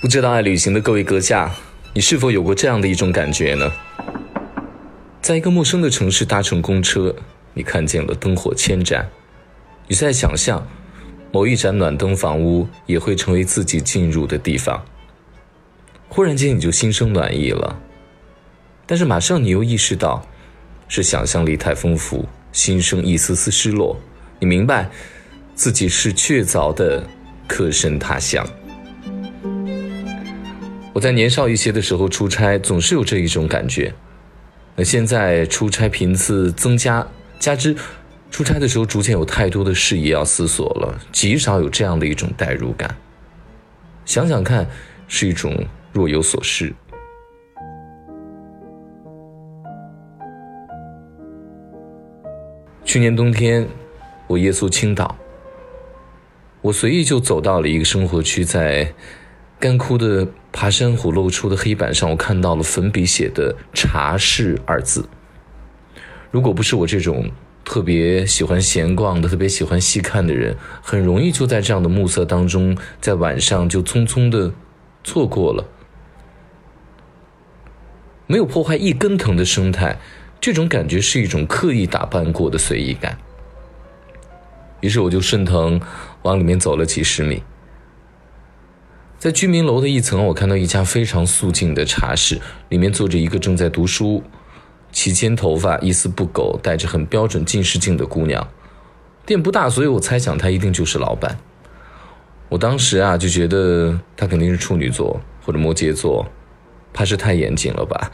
不知道爱旅行的各位阁下，你是否有过这样的一种感觉呢？在一个陌生的城市搭乘公车，你看见了灯火千盏，你在想象某一盏暖灯房屋也会成为自己进入的地方。忽然间你就心生暖意了，但是马上你又意识到，是想象力太丰富，心生一丝丝失落。你明白，自己是确凿的客身他乡。我在年少一些的时候出差，总是有这一种感觉。那现在出差频次增加，加之出差的时候逐渐有太多的事宜要思索了，极少有这样的一种代入感。想想看，是一种若有所失。去年冬天，我夜宿青岛，我随意就走到了一个生活区，在。干枯的爬山虎露出的黑板上，我看到了粉笔写的“茶室”二字。如果不是我这种特别喜欢闲逛的、特别喜欢细看的人，很容易就在这样的暮色当中，在晚上就匆匆的错过了。没有破坏一根藤的生态，这种感觉是一种刻意打扮过的随意感。于是我就顺藤往里面走了几十米。在居民楼的一层，我看到一家非常素净的茶室，里面坐着一个正在读书、齐肩头发、一丝不苟、戴着很标准近视镜的姑娘。店不大，所以我猜想她一定就是老板。我当时啊就觉得她肯定是处女座或者摩羯座，怕是太严谨了吧。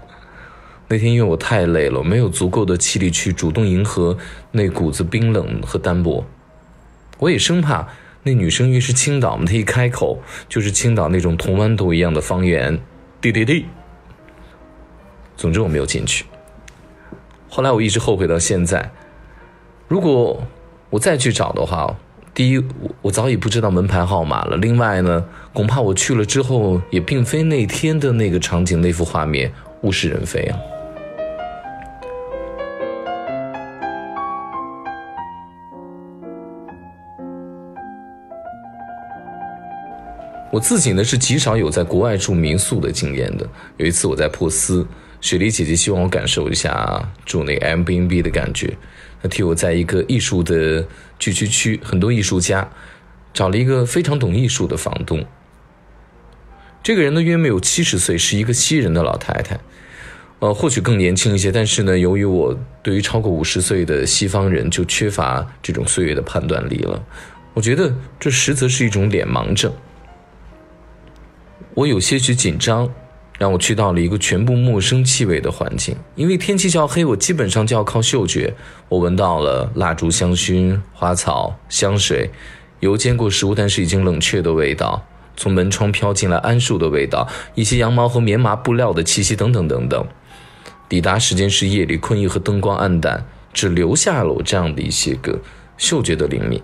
那天因为我太累了，没有足够的气力去主动迎合那股子冰冷和单薄，我也生怕。那女生因为是青岛嘛，她一开口就是青岛那种铜豌豆一样的方言，滴滴滴。总之我没有进去。后来我一直后悔到现在。如果我再去找的话，第一，我我早已不知道门牌号码了；另外呢，恐怕我去了之后，也并非那天的那个场景、那幅画面，物是人非啊。我自己呢是极少有在国外住民宿的经验的。有一次我在珀斯，雪梨姐姐希望我感受一下住那个 Airbnb 的感觉，她替我在一个艺术的聚居区，很多艺术家，找了一个非常懂艺术的房东。这个人呢约没有七十岁，是一个西人的老太太，呃，或许更年轻一些，但是呢，由于我对于超过五十岁的西方人就缺乏这种岁月的判断力了，我觉得这实则是一种脸盲症。我有些许紧张，让我去到了一个全部陌生气味的环境。因为天气较黑，我基本上就要靠嗅觉。我闻到了蜡烛、香薰、花草、香水，油煎过食物但是已经冷却的味道，从门窗飘进来桉树的味道，一些羊毛和棉麻布料的气息，等等等等。抵达时间是夜里，困意和灯光暗淡，只留下了我这样的一些个嗅觉的灵敏。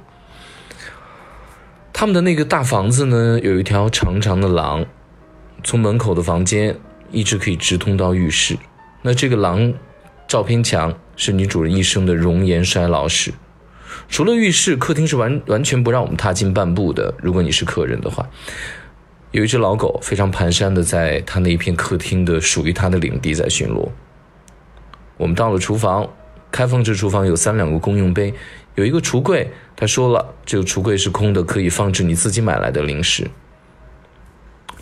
他们的那个大房子呢，有一条长长的廊。从门口的房间一直可以直通到浴室，那这个廊照片墙是女主人一生的容颜衰老史。除了浴室，客厅是完完全不让我们踏进半步的。如果你是客人的话，有一只老狗非常蹒跚的在他那一片客厅的属于他的领地在巡逻。我们到了厨房，开放式厨房有三两个公用杯，有一个橱柜，他说了，这个橱柜是空的，可以放置你自己买来的零食。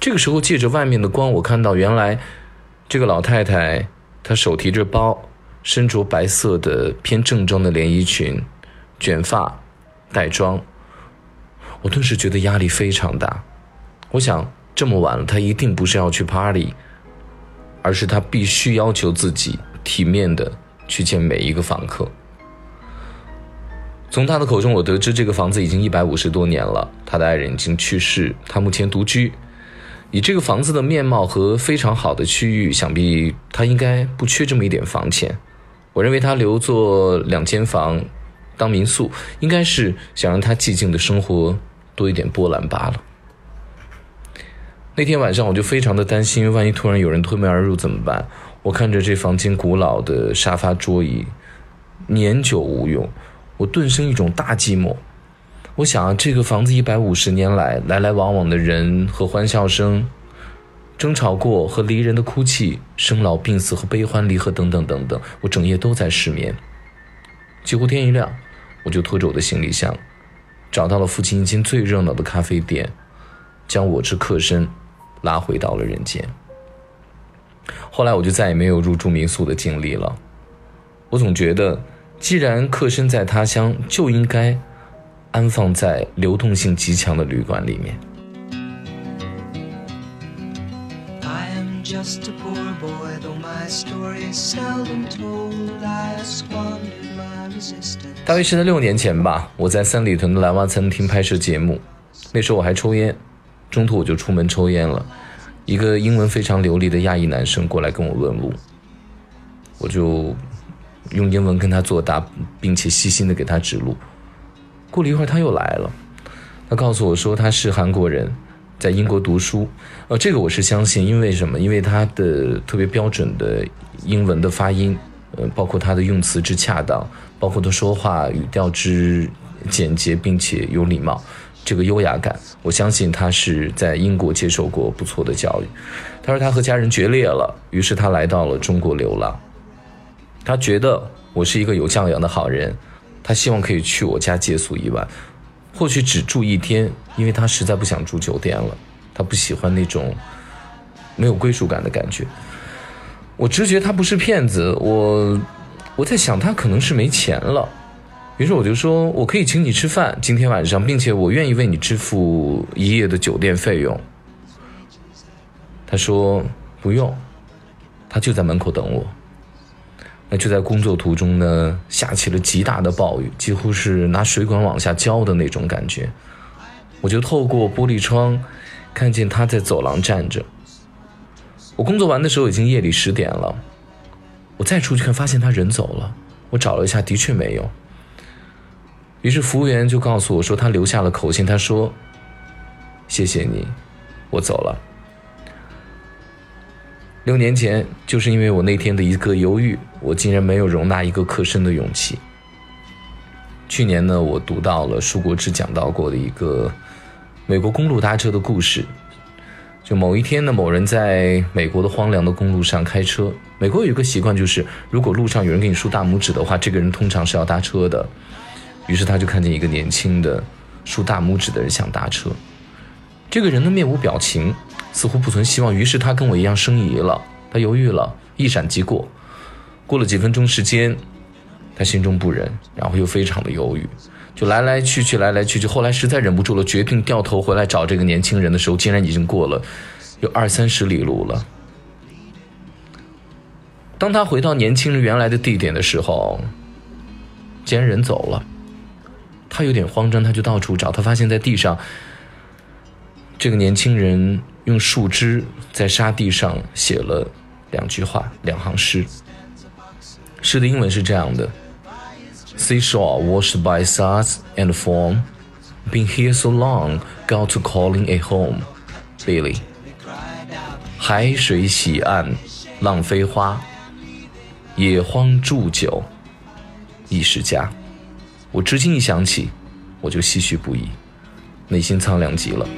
这个时候，借着外面的光，我看到原来这个老太太，她手提着包，身着白色的偏正装的连衣裙，卷发，带妆。我顿时觉得压力非常大。我想，这么晚了，她一定不是要去 party，而是她必须要求自己体面的去见每一个访客。从她的口中，我得知这个房子已经一百五十多年了，她的爱人已经去世，她目前独居。以这个房子的面貌和非常好的区域，想必他应该不缺这么一点房钱。我认为他留作两间房当民宿，应该是想让他寂静的生活多一点波澜罢了。那天晚上我就非常的担心，万一突然有人推门而入怎么办？我看着这房间古老的沙发桌椅，年久无用，我顿生一种大寂寞。我想，这个房子一百五十年来来来往往的人和欢笑声，争吵过和离人的哭泣，生老病死和悲欢离合等等等等，我整夜都在失眠。几乎天一亮，我就拖着我的行李箱，找到了附近一间最热闹的咖啡店，将我之客身拉回到了人间。后来我就再也没有入住民宿的经历了。我总觉得，既然客身在他乡，就应该安放在流动性极强的旅馆里面。大约是在六年前吧，我在三里屯的蓝蛙餐厅拍摄节目，那时候我还抽烟，中途我就出门抽烟了。一个英文非常流利的亚裔男生过来跟我问路，我就用英文跟他作答，并且细心的给他指路。过了一会儿，他又来了，他告诉我说他是韩国人，在英国读书。呃，这个我是相信，因为什么？因为他的特别标准的英文的发音，呃，包括他的用词之恰当，包括他说话语调之简洁并且有礼貌。这个优雅感，我相信他是在英国接受过不错的教育。他说他和家人决裂了，于是他来到了中国流浪。他觉得我是一个有教养的好人，他希望可以去我家借宿一晚，或许只住一天，因为他实在不想住酒店了。他不喜欢那种没有归属感的感觉。我直觉他不是骗子，我我在想他可能是没钱了。于是我就说，我可以请你吃饭今天晚上，并且我愿意为你支付一夜的酒店费用。他说不用，他就在门口等我。那就在工作途中呢，下起了极大的暴雨，几乎是拿水管往下浇的那种感觉。我就透过玻璃窗，看见他在走廊站着。我工作完的时候已经夜里十点了，我再出去看，发现他人走了。我找了一下，的确没有。于是服务员就告诉我说，他留下了口信。他说：“谢谢你，我走了。”六年前，就是因为我那天的一个犹豫，我竟然没有容纳一个客身的勇气。去年呢，我读到了舒国志讲到过的一个美国公路搭车的故事。就某一天呢，某人在美国的荒凉的公路上开车。美国有一个习惯，就是如果路上有人给你竖大拇指的话，这个人通常是要搭车的。于是他就看见一个年轻的竖大拇指的人想搭车，这个人的面无表情，似乎不存希望。于是他跟我一样生疑了，他犹豫了一闪即过。过了几分钟时间，他心中不忍，然后又非常的犹豫，就来来去去，来来去去。后来实在忍不住了，决定掉头回来找这个年轻人的时候，竟然已经过了有二三十里路了。当他回到年轻人原来的地点的时候，竟然人走了。他有点慌张，他就到处找。他发现，在地上，这个年轻人用树枝在沙地上写了两句话，两行诗。诗的英文是这样的：Seashore washed by suds and foam, been here so long, got to calling a home, Billy。海水洗岸，浪飞花，野荒祝酒，一时家。我至今一想起，我就唏嘘不已，内心苍凉极了。